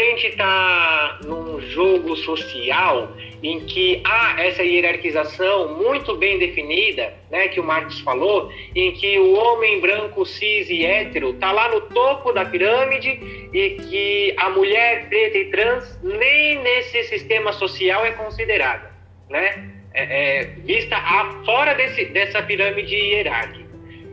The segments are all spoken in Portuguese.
está num jogo social em que há essa hierarquização muito bem definida, né, que o Marx falou, em que o homem branco, cis e hétero está lá no topo da pirâmide e que a mulher preta e trans nem nesse sistema social é considerada, né, é, é, vista a, fora desse, dessa pirâmide hierárquica.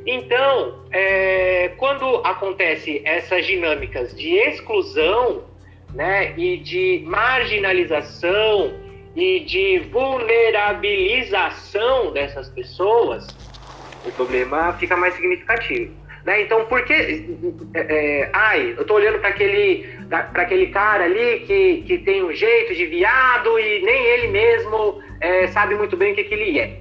Então, é, quando acontece essas dinâmicas de exclusão, né, e de marginalização e de vulnerabilização dessas pessoas, o problema fica mais significativo. Né? Então, por que. É, é, ai, eu tô olhando para aquele, aquele cara ali que, que tem um jeito de viado e nem ele mesmo é, sabe muito bem o que, que ele é.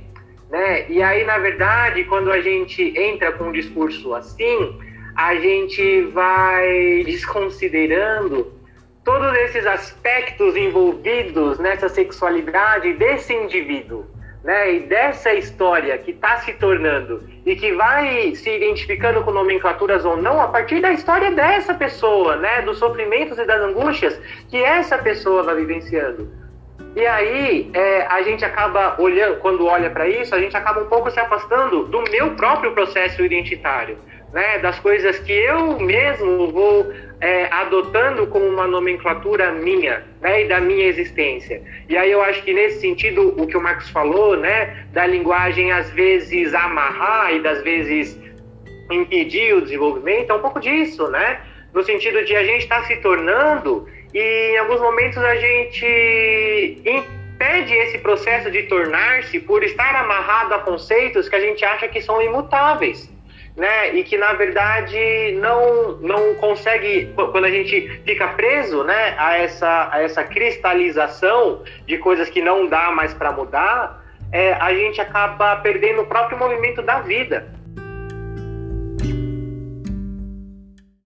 Né? E aí, na verdade, quando a gente entra com um discurso assim, a gente vai desconsiderando todos esses aspectos envolvidos nessa sexualidade desse indivíduo, né, e dessa história que está se tornando e que vai se identificando com nomenclaturas ou não a partir da história dessa pessoa, né, dos sofrimentos e das angústias que essa pessoa vai vivenciando. E aí é, a gente acaba olhando, quando olha para isso, a gente acaba um pouco se afastando do meu próprio processo identitário né, das coisas que eu mesmo vou é, adotando como uma nomenclatura minha, né, e da minha existência. E aí eu acho que nesse sentido o que o Marcos falou, né, da linguagem às vezes amarrar e das vezes impedir o desenvolvimento, é um pouco disso, né, no sentido de a gente estar tá se tornando e em alguns momentos a gente impede esse processo de tornar-se por estar amarrado a conceitos que a gente acha que são imutáveis né? E que na verdade não não consegue quando a gente fica preso, né, a essa a essa cristalização de coisas que não dá mais para mudar, é, a gente acaba perdendo o próprio movimento da vida,